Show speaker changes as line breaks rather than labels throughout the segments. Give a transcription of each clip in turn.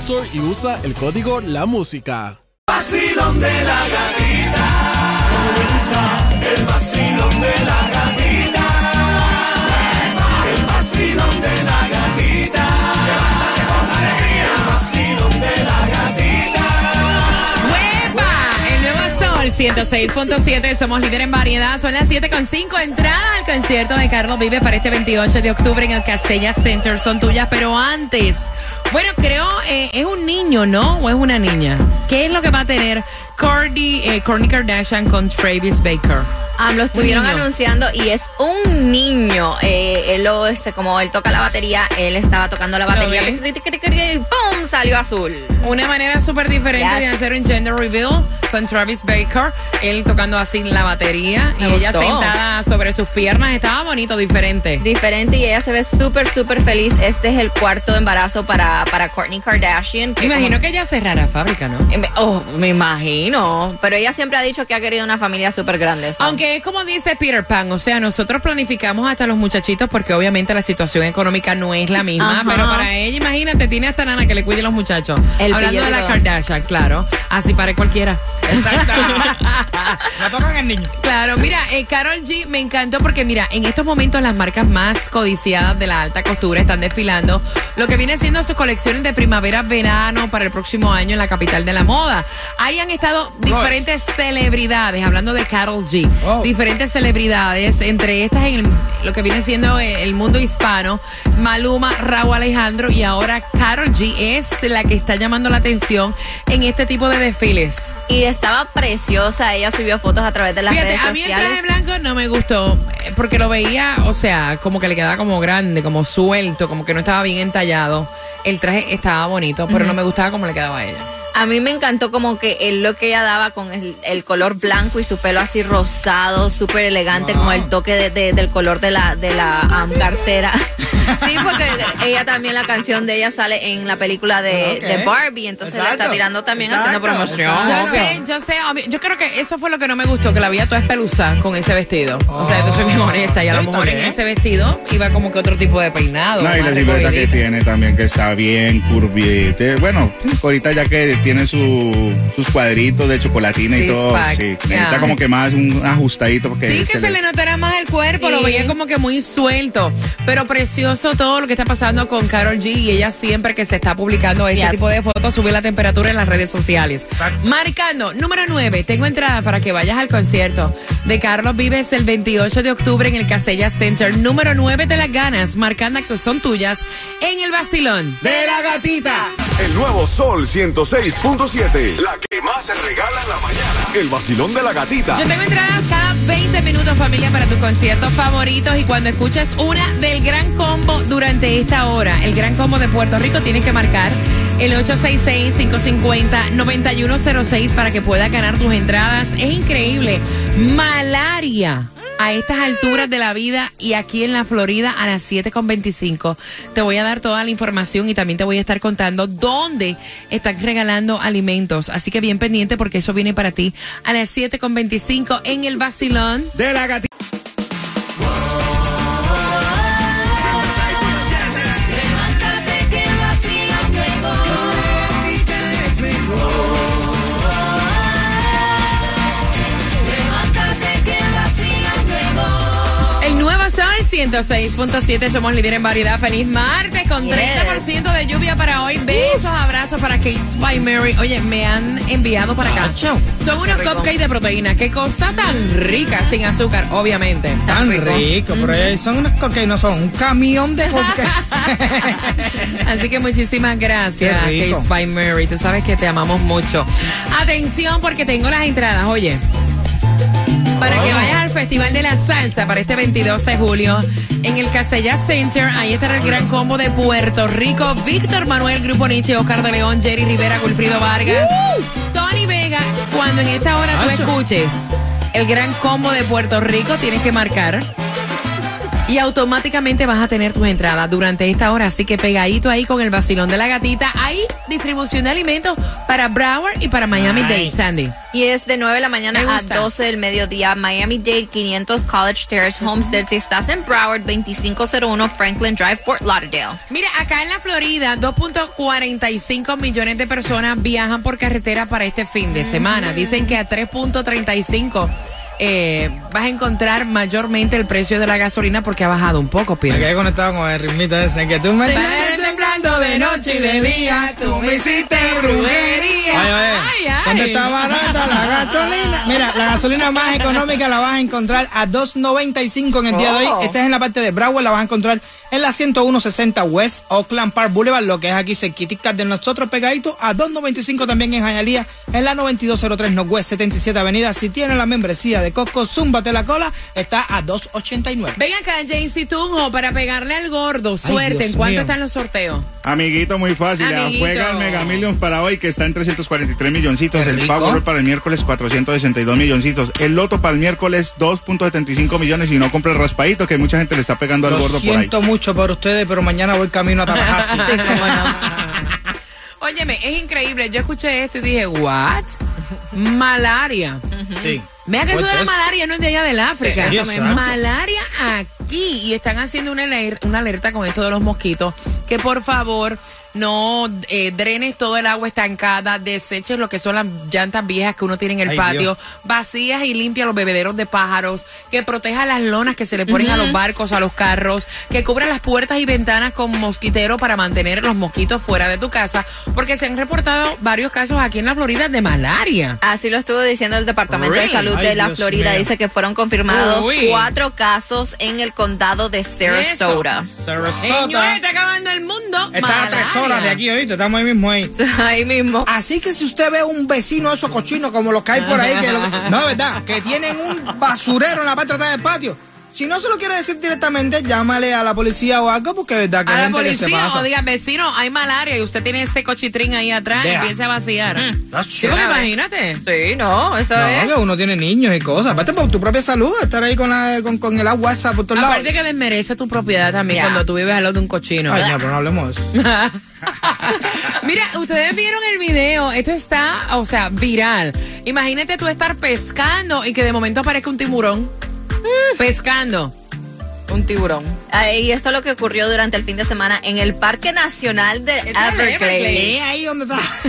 Store y usa el código La Música.
vacilón de la gatita. El vacilón de la gatita. El vacilón de la gatita. El vacilón de la gatita.
¡Huepa! El nuevo Sol 106.7, somos líder en variedad. Son las 7.5 entradas al concierto de Carlos Vive para este 28 de octubre en el Castella Center. Son tuyas, pero antes. Bueno, creo, eh, es un niño, ¿no? ¿O es una niña? ¿Qué es lo que va a tener eh, Kourtney Kardashian con Travis Baker?
Ah, lo estuvieron anunciando y es un niño. Eh, él lo, este, como él toca la batería, él estaba tocando la batería y ¡pum! salió azul.
Una manera súper diferente
Yes.
de hacer un gender reveal con Travis Baker, él tocando así la batería
Me
y ella sentada sobre sus piernas. Estaba bonito, diferente.
Diferente y ella se ve súper, súper feliz. Este es el cuarto embarazo para, para Kourtney Kardashian. que
imagino
como-
que ella cerrará fábrica, ¿no?
Eh, Oh, me imagino. Pero ella siempre ha dicho que ha querido una familia súper grande.
Aunque es como dice Peter Pan, o sea, nosotros planificamos hasta los muchachitos porque obviamente la situación económica no es la misma,
Ajá.
pero para ella, imagínate, tiene hasta nana que le cuide los muchachos.
El
Hablando de la. Kardashian, claro, así para cualquiera.
Exacto. La tocan el niño.
Claro, mira, eh, Carol G me encantó porque mira, en estos momentos las marcas más codiciadas de la alta costura están desfilando lo que viene siendo sus colecciones de primavera-verano para el próximo año en la capital de la moda. Ahí han estado diferentes celebridades, hablando de Carol G,
Oh.
Diferentes celebridades, entre estas en el- lo que viene siendo el mundo hispano, Maluma, Raúl Alejandro y ahora Carol G es la que está llamando la atención en este tipo de desfiles.
Y estaba preciosa. Ella subió fotos a través de las
Fíjate,
redes
a mí el
sociales.
traje blanco no me gustó eh, porque lo veía, o sea, como que le quedaba como grande, como suelto, como que no estaba bien entallado. El traje estaba bonito, pero no me gustaba como le quedaba a ella.
A mí me encantó como que el look que ella daba con el, el color blanco y su pelo así rosado, súper elegante, como el toque de- de- del color de la, de la um, cartera. sí, porque ella también, la canción de ella sale en la película de, de Barbie, entonces la está
Exacto.
tirando también
Exacto,
haciendo promoción.
exacto.
Yo sé, yo sé, mí- yo creo que eso fue lo que no me gustó, que la veía toda espeluza con ese vestido. O sea, yo soy bien honesta y a lo
Sí,
mejor en ese vestido iba como que otro tipo de peinado.
No, y la silueta que tiene también, que está bien curvita. Bueno, ahorita ya que tiene su, sus cuadritos de chocolatina y todo,
pack,
sí, necesita como que más un ajustadito. Porque
Sí, que se le notara más el cuerpo, lo veía como que muy suelto, pero precioso todo lo que está pasando con Carol G y ella siempre que se está publicando este
Yes.
tipo de fotos sube la temperatura en las redes sociales. Marcando, número 9, tengo entrada para que vayas al concierto de Carlos Vives el 28 de octubre en el Casella Center. Número 9 te las ganas, marcando que son tuyas en el vacilón.
De la gatita.
El nuevo Sol 106.7. La que más se regala en la mañana. El vacilón de la gatita.
Yo tengo entradas 20 minutos, familia, para tus conciertos favoritos. Y cuando escuches una del Gran Combo durante esta hora, el Gran Combo de Puerto Rico, tienes que marcar el 866-550-9106 para que puedas ganar tus entradas. Es increíble. Malaria. A estas alturas de la vida y aquí en la Florida a las 7.25 te voy a dar toda la información y también te voy a estar contando dónde están regalando alimentos. Así que bien pendiente porque eso viene para ti a las 7.25 en el vacilón.
De la gatita.
106.7, somos líder en variedad. Feliz martes con
Yes.
30% de lluvia para hoy. Besos, abrazos para Kate by Mary. Oye, me han enviado para acá. Son unos cupcakes de proteína. Qué cosa tan rica, sin azúcar, obviamente.
Tan rico, pero eh, son unos cupcakes, no son un camión de cupcakes.
Así que muchísimas gracias,
Qué rico.
Kate by Mary. Tú sabes que te amamos mucho. Atención, porque tengo las entradas, oye. Para que vayas al Festival de la Salsa para este 22 de julio en el Casella Center. Ahí estará el gran combo de Puerto Rico. Víctor Manuel, Grupo Nietzsche, Oscar de León, Jerry Rivera, Wilfrido Vargas, Tony Vega. Cuando en esta hora tú escuches el gran combo de Puerto Rico, tienes que marcar. Y automáticamente vas a tener tus entradas durante esta hora. Así que pegadito ahí con el vacilón de la gatita. Hay distribución de alimentos para Broward y para Miami Dade,
Nice.
Sandy.
Y es de 9 de la mañana a
gusta.
12 del mediodía. Miami Dade 500 College Terrace Homestead. Si estás en Broward, 2501 Franklin Drive, Fort Lauderdale.
Mira, acá en la Florida, 2.45 millones de personas viajan por carretera para este fin de semana. Dicen que a 3.35 eh, vas a encontrar mayormente el precio de la gasolina porque ha bajado un poco,
Me
Pierre.
quedé conectado con el ritmito ese que tú me tienes temblando de noche y de día.
tú me hiciste brujería.
Oye, oye,
Ay, ay.
¿dónde está barata la gasolina? Mira, la gasolina más económica la vas a encontrar a 2.95 en el día de
Oh.
hoy. Esta es en la parte de Broward, la vas a encontrar en la 10160 West Oakland Park Boulevard, lo que es aquí cerquitica de nosotros pegadito, a 2.95 también en Hialeah, en la 9203 Northwest 77 Avenida. Si tienes la membresía de Costco, zúmbate la cola, está a 2.89.
Ven acá, Jaycee Tunjo, para pegarle al gordo. Suerte.
Dios
¿En cuánto
mío.
están los sorteos?
Amiguito, muy fácil.
Amiguito.
Juega el Mega Millions para hoy, que está en 343 milloncitos. El. Powerball para el miércoles, 462 milloncitos. El Loto para el miércoles, 2.75 millones. Y no compra el raspadito, que mucha gente le está pegando al
Lo
gordo por ahí.
siento mucho por ustedes, pero mañana voy camino a Tallahassee.
Óyeme, es increíble. Yo escuché esto y dije, ¿what? Malaria.
sí.
Vea que eso de la
What is-
malaria no es de allá del África.
Eh.
Malaria aquí. Y están haciendo una, una alerta con esto de los mosquitos. Que por favor no eh, drenes todo el agua estancada, deseches lo que son las llantas viejas que uno tiene en el
Ay,
patio,
Dios.
vacías y limpia los bebederos de pájaros, que proteja las lonas que se le ponen a los barcos, a los carros, que cubra las puertas y ventanas con mosquitero para mantener los mosquitos fuera de tu casa, porque se han reportado varios casos aquí en la Florida de malaria.
Así lo estuvo diciendo el Departamento
Really?
de Salud
Ay,
de la
Dios
Florida.
mío.
Dice que fueron confirmados
Uy.
cuatro casos en el condado de Sarasota.
Señores,
Sarasota.
está acabando el mundo.
Está. Horas de aquí, ahorita estamos ahí mismo ahí.
Ahí mismo.
Así que si usted ve un vecino esos cochinos como los que hay por ahí, que lo- no, verdad, que tienen un basurero en la parte de atrás del patio. Si no se lo quiere decir directamente, llámale a la policía o algo, porque es verdad que
A
hay
la
gente que se
policía
pasa.
o diga, vecino, hay malaria y usted tiene ese cochitrín ahí atrás y
Deja.
empieza a vaciar. Sí, porque imagínate.
Sí, no, eso
No,
es.
que uno tiene niños y cosas. Aparte por tu propia salud, estar ahí con, la, con, con el agua esa por todos lados.
Aparte que desmerece tu propiedad también
Ya.
cuando tú vives al lado de un cochino.
Ay, no, pero no hablemos de eso.
Mira, ustedes vieron el video, esto está, o sea, viral. Imagínate tú estar pescando y que de momento aparezca un tiburón. Pescando. Un tiburón.
Ah, Y esto es lo que ocurrió durante el fin de semana en el Parque Nacional de
Everglades.
Everglades.
Eh, ahí donde está.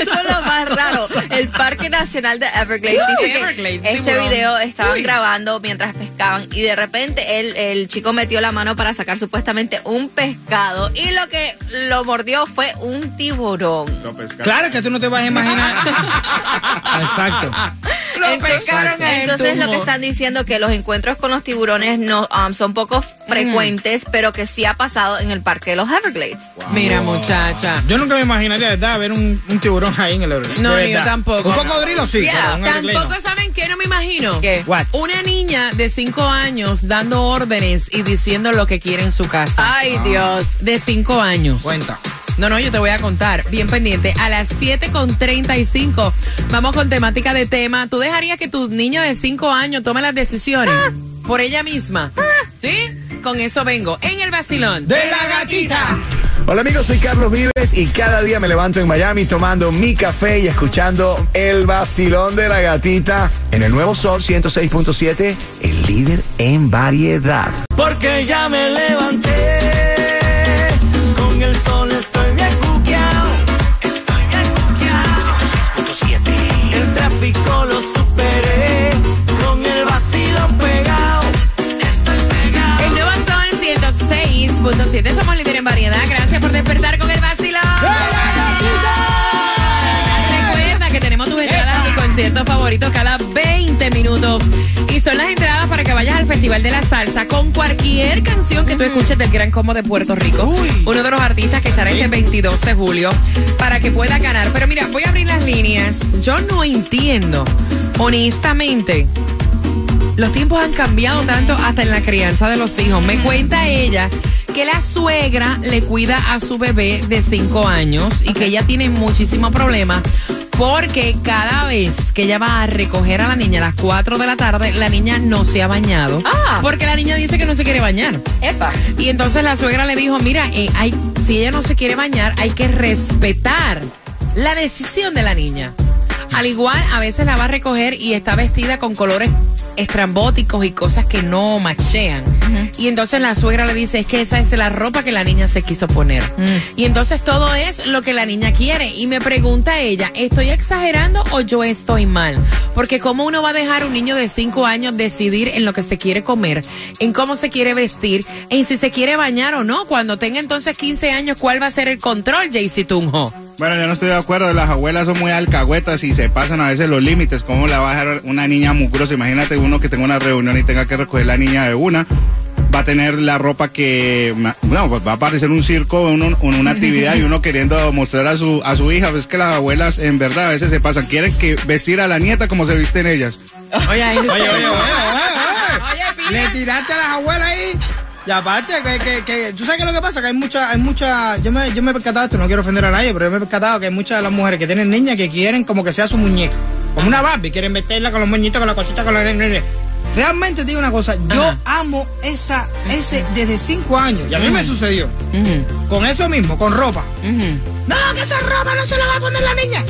Eso es lo más raro. El Parque Nacional de Everglades.
Uy,
Dice que
Everglades,
este
tiburón.
video estaban
Uy.
grabando mientras pescaban y de repente el, el chico metió la mano para sacar supuestamente un pescado y lo que lo mordió fue un tiburón.
Claro que tú no te vas a imaginar. Exacto.
Lo
Entonces-
pescaron en el
Entonces lo que están diciendo que los encuentros con los tiburones no um, son poco frecuentes, pero que sí ha pasado en el Parque de los Everglades.
Mira, muchacha.
Yo nunca me imaginaría, ¿verdad? Ver un, un tiburón ahí en el Everglades.
No, yo tampoco.
Un cocodrilo sí,
Yeah.
pero un Everglades no.
Tampoco saben qué no me imagino.
¿Qué?
What?
Una niña de 5 años dando órdenes y diciendo lo que quiere en su casa.
Ay, Dios.
De 5 años.
Cuenta.
No, no, yo te voy a contar. Bien pendiente. A las 7 con 35 vamos con temática de tema. ¿Tú dejarías que tu niña de 5 años tome las decisiones por ella misma? ¿Sí? Con eso vengo. En el vacilón.
¡De la gatita!
Hola amigos, soy Carlos Vives y cada día me levanto en Miami tomando mi café y escuchando el vacilón de la gatita en el nuevo Sol 106.7, el líder en variedad.
Porque ya me levanté,
Gracias por despertar con el vacilón. Recuerda que tenemos tus entradas a tus conciertos favoritos cada 20 minutos. Y son las entradas para que vayas al Festival de la Salsa con cualquier canción que tú escuches del Gran Combo de Puerto Rico.
Uy.
Uno de los artistas que estará este 22 de julio para que pueda ganar. Pero mira, voy a abrir las líneas. Yo no entiendo, honestamente. Los tiempos han cambiado tanto hasta en la crianza de los hijos. Me cuenta ella que la suegra le cuida a su bebé de 5 años y que ella tiene muchísimo problema porque cada vez que ella va a recoger a la niña a las 4 de la tarde, la niña no se ha bañado.
Ah.
Porque la niña dice que no se quiere bañar.
Epa.
Y entonces la suegra le dijo, mira, eh, hay, si ella no se quiere bañar, hay que respetar la decisión de la niña. Al igual, a veces la va a recoger y está vestida con colores estrambóticos y cosas que no machean. Y entonces la suegra le dice, es que esa es la ropa que la niña se quiso poner. Y entonces todo es lo que la niña quiere. Y me pregunta ella, ¿estoy exagerando o yo estoy mal? Porque cómo uno va a dejar a un niño de 5 años decidir en lo que se quiere comer, en cómo se quiere vestir, en si se quiere bañar o no. Cuando tenga entonces 15 años, ¿cuál va a ser el control, Jaycee Tunjo?
Bueno, yo no estoy de acuerdo. Las abuelas son muy alcahuetas y se pasan a veces los límites. ¿Cómo la va a dejar una niña mugrosa? Imagínate uno que tenga una reunión y tenga que recoger la niña de una. Va a tener la ropa que. No, pues va a parecer un circo, uno, una actividad y uno queriendo mostrar a su, a su hija. Es que las abuelas en verdad a veces se pasan. Quieren que vestir a la nieta como se visten ellas.
Oye, ahí-
Oye, oye, oye, oye,
Oye.
Le tiraste a las abuelas ahí. Y aparte, que, que, que, tú sabes qué es lo que pasa, que hay mucha, hay mucha, yo me, yo me he percatado esto, no quiero ofender a nadie, pero yo me he percatado que hay muchas de las mujeres que tienen niñas que quieren como que sea su muñeca. Como una Barbie, quieren meterla con los moñitos, con la cosita, con la... Realmente te digo una cosa, yo
Ajá.
amo esa, ese desde cinco años, y a mí me sucedió, con eso mismo, con ropa. No, que esa ropa no se la va a poner la niña.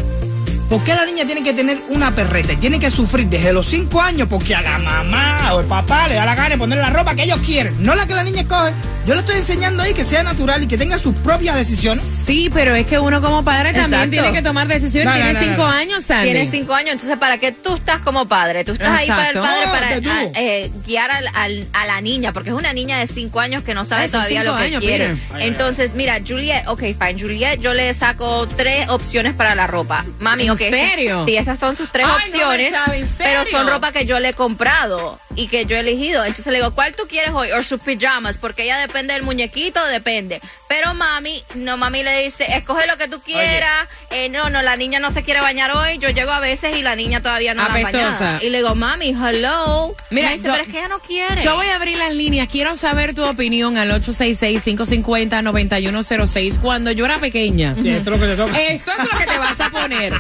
¿Por qué la niña tiene que tener una perreta y tiene que sufrir desde los 5 años porque a la mamá o el papá le da la gana de poner la ropa que ellos quieren? No la que la niña escoge. Yo le estoy enseñando ahí que sea natural y que tenga sus propias decisiones.
Sí, pero es que uno como padre también tiene que tomar decisiones.
No, no,
Tiene
no, no,
cinco
no.
años, Sandy.
Tienes cinco años, entonces ¿para qué tú estás como padre? Tú estás ahí para el padre, para a- eh, guiar al- al- a la niña, porque es una niña de cinco años que no sabe
son
todavía lo que
años,
quiere. Entonces, mira, Juliet, ok, fine, Juliet, yo le saco tres opciones para la ropa. Mami,
¿En
ok. esas-
serio?
Sí, esas son sus tres
Ay, no,
opciones,
Chava, ¿en
pero
serio?
son ropa que yo le he comprado y que yo he elegido. Entonces le digo, ¿cuál tú quieres hoy? O sus pijamas, porque ella depende del muñequito, depende. Pero mami, no, mami le dice, escoge lo que tú quieras. Eh, no, no, la niña no se quiere bañar hoy. Yo llego a veces y la niña todavía no la ha
Apestosa.
bañado. Y le digo, mami, hello.
Mira,
dice,
yo-
pero es que ella no quiere.
Yo voy a abrir las líneas. Quiero saber tu opinión al 866-550-9106. Cuando yo era pequeña,
Sí, esto es lo que te toca.
esto es lo que te vas a poner.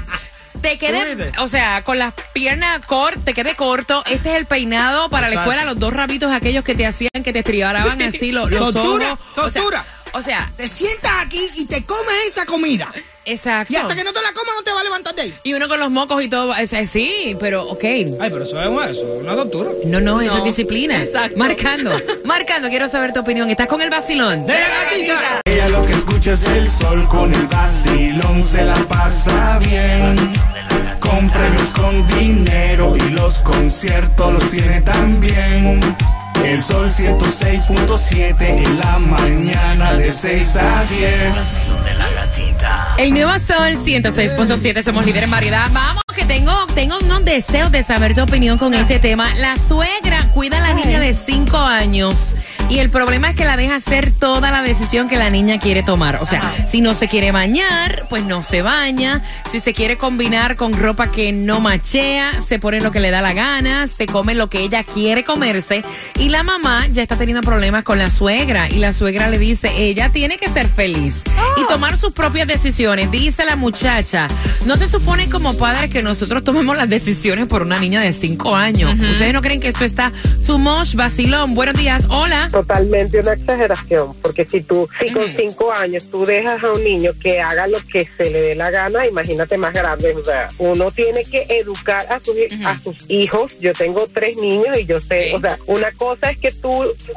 Te quede, o sea, con las piernas cortas, te quede corto. Este es el peinado para la escuela, los dos rabitos aquellos que te hacían, que te estribaraban así los, los
Tortura,
ojos. O sea,
tortura.
O sea,
Te sientas aquí y te comes esa comida.
Exacto.
Y hasta que no te la comas no te va a levantar de ahí.
Y uno con los mocos y todo. sea, sí, pero ok.
Ay, pero eso es una, eso es una tortura.
No, no, eso
No.
es disciplina.
Exacto.
Marcando. Marcando, quiero saber tu opinión. ¿Estás con el vacilón?
¡De la gatita!
Ella lo que escucha es el sol con el vacilón, se la pasa bien. Con premios, con dinero y los conciertos los tiene también. El sol 106.7 en la mañana de 6 a 10.
El nuevo Sol 106.7, somos líderes en variedad. Vamos, que tengo, tengo unos deseos de saber tu opinión con este tema. La suegra cuida a la niña de 5 años y el problema es que la deja hacer toda la decisión que la niña quiere tomar. O sea, si no se quiere bañar, pues no se baña. Si se quiere combinar con ropa que no machea, se pone lo que le da la gana, se come lo que ella quiere comerse. Y la mamá ya está teniendo problemas con la suegra y la suegra le dice, ella tiene que ser feliz y tomar sus propias decisiones. Dice la muchacha, no se supone como padres que nosotros tomemos las decisiones por una niña de 5 años. ¿Ustedes no creen que esto está too much? Vacilón, buenos días, hola.
Totalmente una exageración, porque si tú, si con cinco años tú dejas a un niño que haga lo que se le dé la gana, imagínate más grande, o sea, uno tiene que educar a sus, a sus hijos, yo tengo tres niños y yo sé, o sea, una cosa es que tú,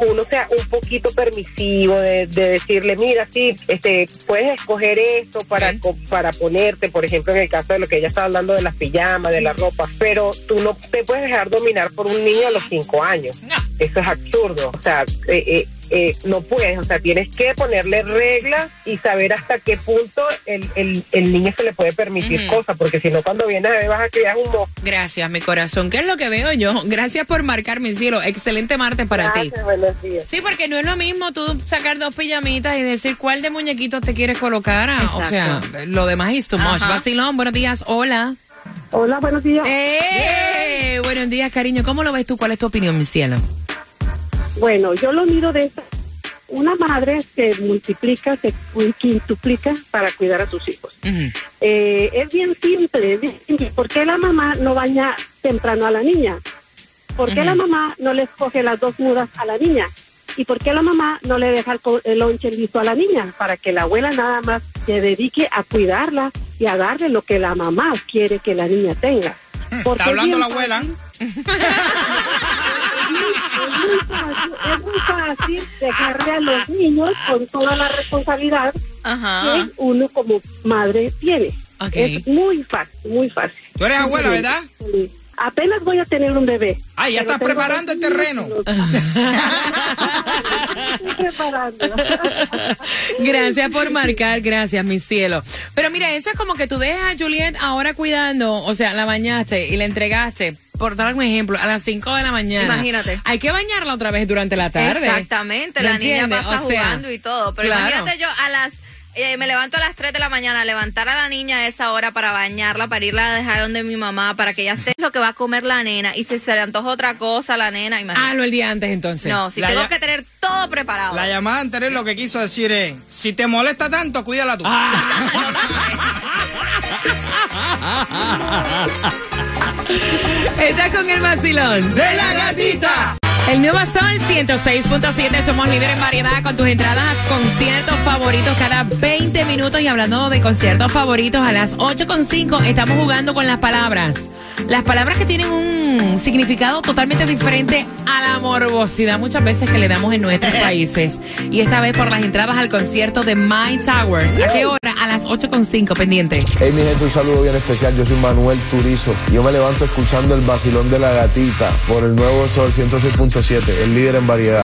uno sea un poquito permisivo de, de decirle, mira, sí, este, puedes escoger esto para, co- para ponerte, por ejemplo, en el caso de lo que ella está hablando de las pijamas, de la ropa, pero tú no te puedes dejar dominar por un niño a los cinco años.
No.
Eso es absurdo. O sea, eh, eh, eh, no puedes, o sea, tienes que ponerle reglas y saber hasta qué punto el, el, el niño se le puede permitir cosas, porque si no, cuando vienes a ver, vas a criar un mo.
Gracias, mi corazón. ¿Qué es lo que veo yo? Gracias por marcar mi cielo. Excelente martes para ti.
Gracias, buenos días.
Sí, porque no es lo mismo tú sacar dos pijamitas y decir cuál de muñequitos te quieres colocar. ah, O sea, lo demás es too much. Vacilón, buenos días. Hola.
Hola, buenos días.
¡Eh! Buenos días, cariño. ¿Cómo lo ves tú? ¿Cuál es tu opinión, mi cielo?
Bueno, yo lo miro de esta. Una madre se multiplica, se quintuplica para cuidar a sus hijos. Eh, es bien simple, es bien simple. ¿Por qué la mamá no baña temprano a la niña? ¿Por qué la mamá no le escoge las dos mudas a la niña? ¿Y por qué la mamá no le deja el, lonche listo a la niña? Para que la abuela nada más se dedique a cuidarla y a darle lo que la mamá quiere que la niña tenga. Porque
Está
es
hablando la abuela.
es muy fácil, es muy fácil dejarle a los niños con toda la responsabilidad
Ajá.
que uno como madre tiene. Es muy fácil, muy fácil.
Tú eres abuela, ¿verdad?
Sí. Apenas voy a tener un bebé.
Ah, ya estás preparando el terreno.
niños. Estoy preparando.
Gracias por marcar, gracias, mi cielo. Pero mira, eso es como que tú dejas a Juliet ahora cuidando, o sea, la bañaste y la entregaste, por dar un ejemplo, a las 5 de la mañana.
Imagínate.
Hay que bañarla otra vez durante la tarde.
Exactamente,
¿Me
la niña va a
entiendes?
estar
O sea,
jugando y todo. Pero
claro.
imagínate yo a las. Eh, me levanto a las 3 de la mañana, levantar a la niña a esa hora para bañarla, para irla a dejar donde mi mamá, para que ella sepa lo que va a comer la nena. Y si se le antoja otra cosa a la nena, imagínate.
Hazlo el día antes entonces.
no, si
La
tengo que tener todo preparado.
La llamada anterior lo que quiso decir es, si te molesta tanto, cuídala tú.
Está con el vacilón.
¡De la gatita!
El nuevo Sol 106.7, somos líderes en variedad con tus entradas a conciertos favoritos cada 20 minutos. Y hablando de conciertos favoritos, a las 8.5 estamos jugando con las palabras. Las palabras que tienen un significado totalmente diferente a la morbosidad muchas veces que le damos en nuestros países. Y esta vez por las entradas al concierto de My Towers. ¿A qué hora? A las 8.5, pendiente.
Hey mi gente, un saludo bien especial. Yo soy Manuel Turizo. Yo me levanto escuchando el vacilón de la gatita por el nuevo Sol 106.7, el líder en variedad.